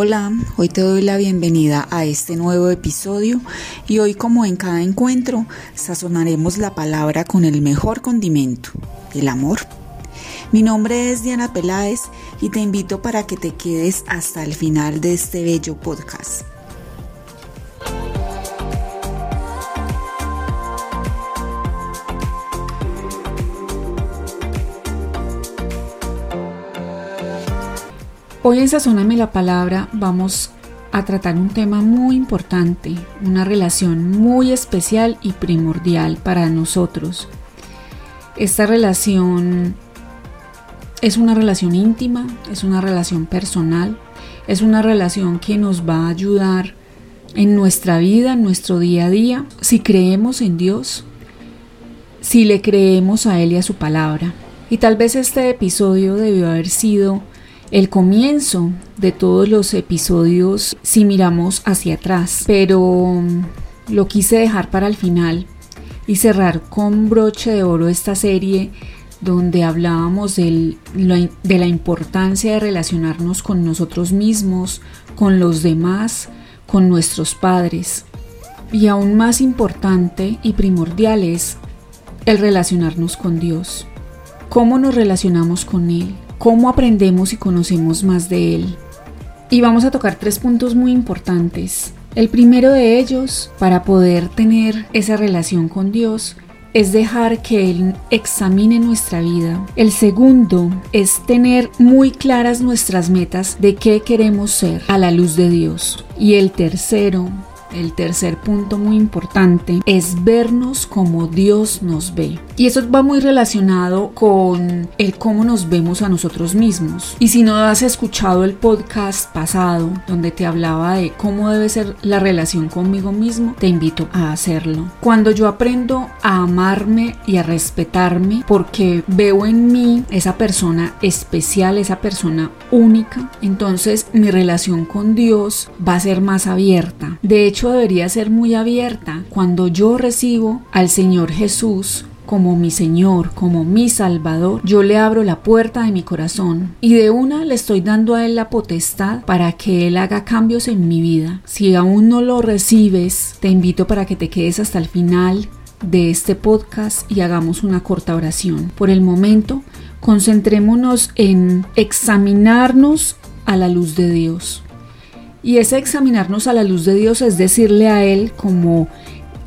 Hola, hoy te doy la bienvenida a este nuevo episodio y hoy como en cada encuentro sazonaremos la palabra con el mejor condimento, el amor. Mi nombre es Diana Peláez y te invito para que te quedes hasta el final de este bello podcast. Hoy en Sazóname la Palabra vamos a tratar un tema muy importante, una relación muy especial y primordial para nosotros. Esta relación es una relación íntima, es una relación personal, es una relación que nos va a ayudar en nuestra vida, en nuestro día a día, si creemos en Dios, si le creemos a Él y a su palabra. Y tal vez este episodio debió haber sido el comienzo de todos los episodios si miramos hacia atrás, pero mm, lo quise dejar para el final y cerrar con broche de oro esta serie donde hablábamos de la importancia de relacionarnos con nosotros mismos, con los demás, con nuestros padres. Y aún más importante y primordial es el relacionarnos con Dios. ¿Cómo nos relacionamos con Él? Cómo aprendemos y conocemos más de Él. Y vamos a tocar tres puntos muy importantes. El primero de ellos, para poder tener esa relación con Dios, es dejar que Él examine nuestra vida. El segundo es tener muy claras nuestras metas de qué queremos ser a la luz de Dios. Y el tercero el tercer punto muy importante es vernos como Dios nos ve. Y eso va muy relacionado con el cómo nos vemos a nosotros mismos. Y si no has escuchado el podcast pasado donde te hablaba de cómo debe ser la relación conmigo mismo, te invito a hacerlo. Cuando yo aprendo a amarme y a respetarme porque veo en mí esa persona especial, esa persona única, entonces mi relación con Dios va a ser más abierta. De hecho, debería ser muy abierta cuando yo recibo al Señor Jesús como mi Señor, como mi Salvador, yo le abro la puerta de mi corazón y de una le estoy dando a Él la potestad para que Él haga cambios en mi vida. Si aún no lo recibes, te invito para que te quedes hasta el final de este podcast y hagamos una corta oración. Por el momento, concentrémonos en examinarnos a la luz de Dios. Y ese examinarnos a la luz de Dios es decirle a Él, como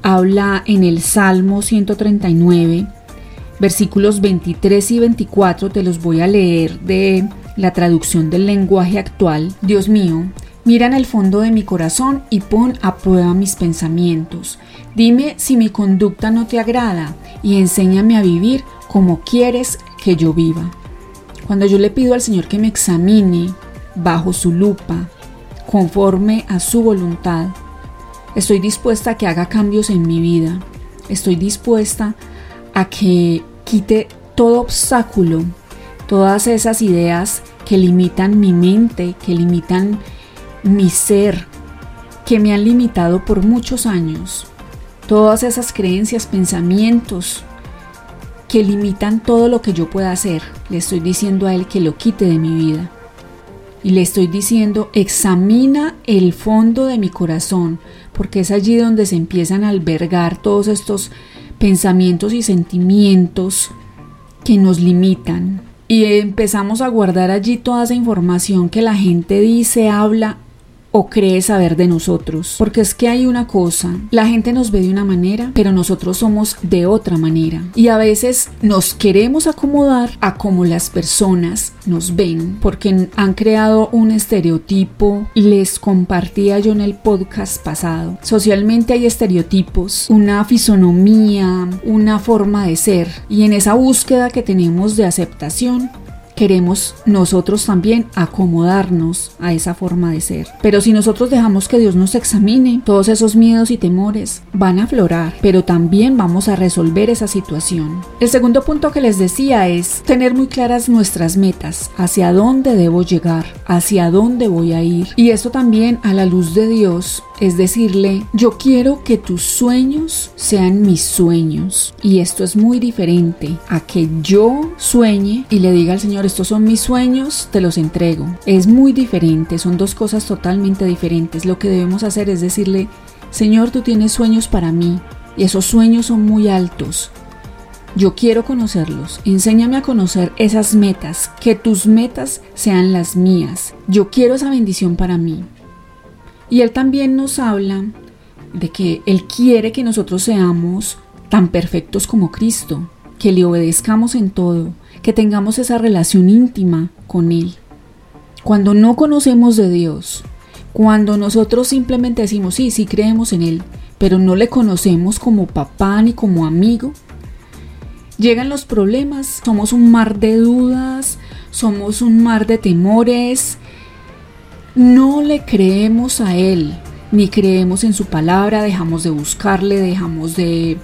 habla en el Salmo 139, versículos 23 y 24, te los voy a leer de la traducción del lenguaje actual. Dios mío, mira en el fondo de mi corazón y pon a prueba mis pensamientos. Dime si mi conducta no te agrada y enséñame a vivir como quieres que yo viva. Cuando yo le pido al Señor que me examine bajo su lupa, conforme a su voluntad. Estoy dispuesta a que haga cambios en mi vida. Estoy dispuesta a que quite todo obstáculo, todas esas ideas que limitan mi mente, que limitan mi ser, que me han limitado por muchos años. Todas esas creencias, pensamientos que limitan todo lo que yo pueda hacer. Le estoy diciendo a Él que lo quite de mi vida y le estoy diciendo, examina el fondo de mi corazón, porque es allí donde se empiezan a albergar todos estos pensamientos y sentimientos que nos limitan. Y empezamos a guardar allí toda esa información que la gente dice, habla o cree saber de nosotros. Porque es que hay una cosa, la gente nos ve de una manera, pero nosotros somos de otra manera. Y a veces nos queremos acomodar a como las personas nos ven, porque han creado un estereotipo. Les compartía yo en el podcast pasado. Socialmente hay estereotipos, una fisonomía, una forma de ser. Y en esa búsqueda que tenemos de aceptación, queremos nosotros también acomodarnos a esa forma de ser. Pero si nosotros dejamos que Dios nos examine, todos esos miedos y temores van a aflorar, pero también vamos a resolver esa situación. El segundo punto que les decía es tener muy claras nuestras metas, hacia dónde debo llegar, hacia dónde voy a ir. Y esto también a la luz de Dios es decirle, yo quiero que tus sueños sean mis sueños. Y esto es muy diferente a que yo sueñe y le diga al Señor, estos son mis sueños, te los entrego. Es muy diferente, son dos cosas totalmente diferentes. Lo que debemos hacer es decirle, Señor, tú tienes sueños para mí y esos sueños son muy altos. Yo quiero conocerlos. Enséñame a conocer esas metas, que tus metas sean las mías. Yo quiero esa bendición para mí. Y Él también nos habla de que Él quiere que nosotros seamos tan perfectos como Cristo, que le obedezcamos en todo, que tengamos esa relación íntima con Él. Cuando no conocemos de Dios, cuando nosotros simplemente decimos, sí, sí creemos en Él, pero no le conocemos como papá ni como amigo, Llegan los problemas, somos un mar de dudas, somos un mar de temores. No le creemos a Él, ni creemos en su palabra, dejamos de buscarle, dejamos de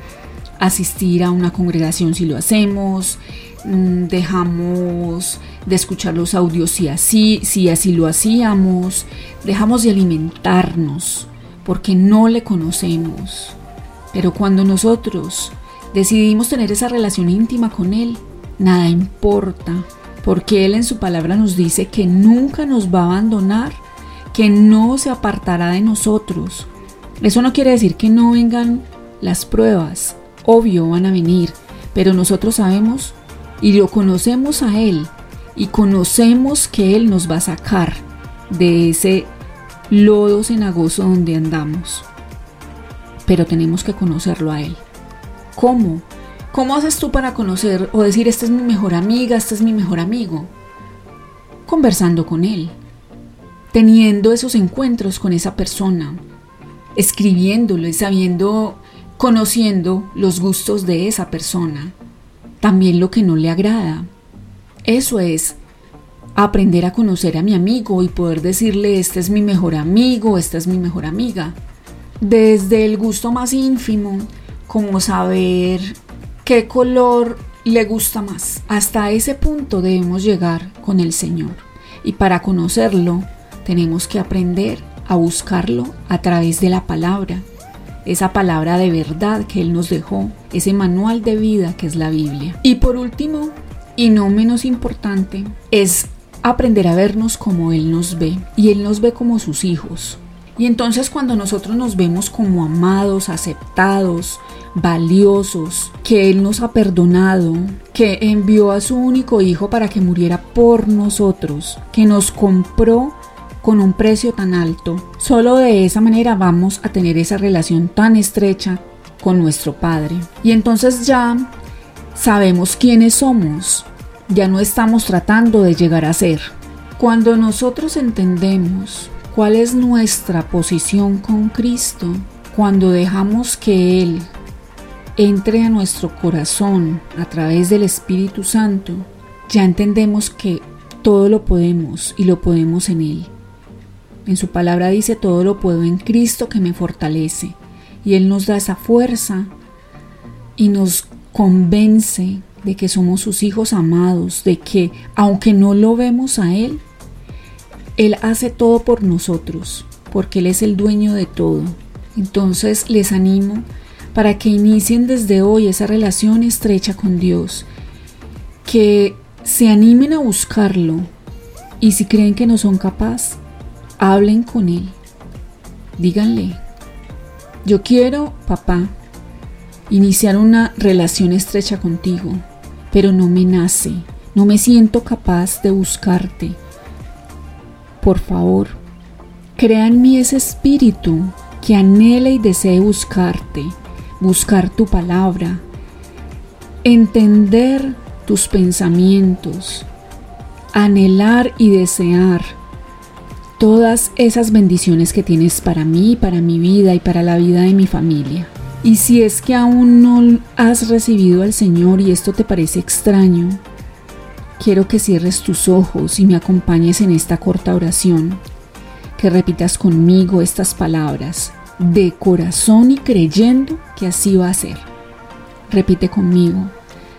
asistir a una congregación si lo hacemos, mm, dejamos de escuchar los audios si así, si así lo hacíamos, dejamos de alimentarnos porque no le conocemos. Pero cuando nosotros decidimos tener esa relación íntima con Él, nada importa, porque Él en su palabra nos dice que nunca nos va a abandonar, que no se apartará de nosotros. Eso no quiere decir que no vengan las pruebas, obvio van a venir, pero nosotros sabemos y lo conocemos a Él y conocemos que Él nos va a sacar de ese lodo cenagoso donde andamos. Pero tenemos que conocerlo a Él. ¿Cómo? ¿Cómo haces tú para conocer o decir, esta es mi mejor amiga, este es mi mejor amigo? Conversando con él, teniendo esos encuentros con esa persona, escribiéndole, sabiendo, conociendo los gustos de esa persona, también lo que no le agrada. Eso es aprender a conocer a mi amigo y poder decirle, este es mi mejor amigo, esta es mi mejor amiga. Desde el gusto más ínfimo como saber qué color le gusta más. Hasta ese punto debemos llegar con el Señor. Y para conocerlo tenemos que aprender a buscarlo a través de la palabra, esa palabra de verdad que Él nos dejó, ese manual de vida que es la Biblia. Y por último, y no menos importante, es aprender a vernos como Él nos ve. Y Él nos ve como sus hijos. Y entonces cuando nosotros nos vemos como amados, aceptados, valiosos, que Él nos ha perdonado, que envió a su único Hijo para que muriera por nosotros, que nos compró con un precio tan alto, solo de esa manera vamos a tener esa relación tan estrecha con nuestro Padre. Y entonces ya sabemos quiénes somos, ya no estamos tratando de llegar a ser. Cuando nosotros entendemos ¿Cuál es nuestra posición con Cristo cuando dejamos que Él entre a nuestro corazón a través del Espíritu Santo? Ya entendemos que todo lo podemos y lo podemos en Él. En su palabra dice, todo lo puedo en Cristo que me fortalece. Y Él nos da esa fuerza y nos convence de que somos sus hijos amados, de que aunque no lo vemos a Él, él hace todo por nosotros, porque Él es el dueño de todo. Entonces les animo para que inicien desde hoy esa relación estrecha con Dios, que se animen a buscarlo y si creen que no son capaces, hablen con Él. Díganle, yo quiero, papá, iniciar una relación estrecha contigo, pero no me nace, no me siento capaz de buscarte por favor, crea en mí ese espíritu que anhela y desee buscarte, buscar tu palabra, entender tus pensamientos, anhelar y desear todas esas bendiciones que tienes para mí, para mi vida y para la vida de mi familia. Y si es que aún no has recibido al Señor y esto te parece extraño, Quiero que cierres tus ojos y me acompañes en esta corta oración, que repitas conmigo estas palabras, de corazón y creyendo que así va a ser. Repite conmigo,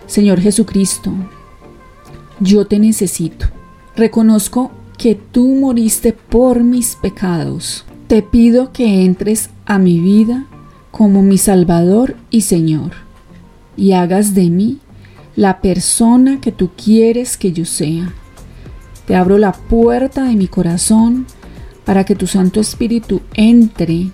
Señor Jesucristo, yo te necesito. Reconozco que tú moriste por mis pecados te pido que entres a mi vida como mi Salvador y Señor y hagas de mí la persona que tú quieres que yo sea. Te abro la puerta de mi corazón para que tu Santo Espíritu entre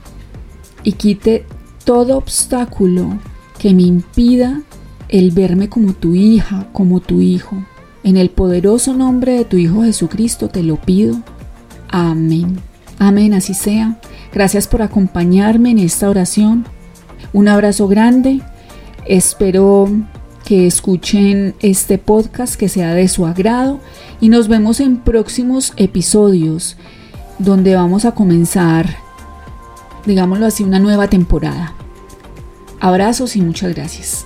y quite todo obstáculo que me impida el verme como tu hija, como tu hijo. En el poderoso nombre de tu Hijo Jesucristo te lo pido. Amén. Amén, así sea. Gracias por acompañarme en esta oración. Un abrazo grande. Espero que escuchen este podcast que sea de su agrado y nos vemos en próximos episodios donde vamos a comenzar, digámoslo así, una nueva temporada. Abrazos y muchas gracias.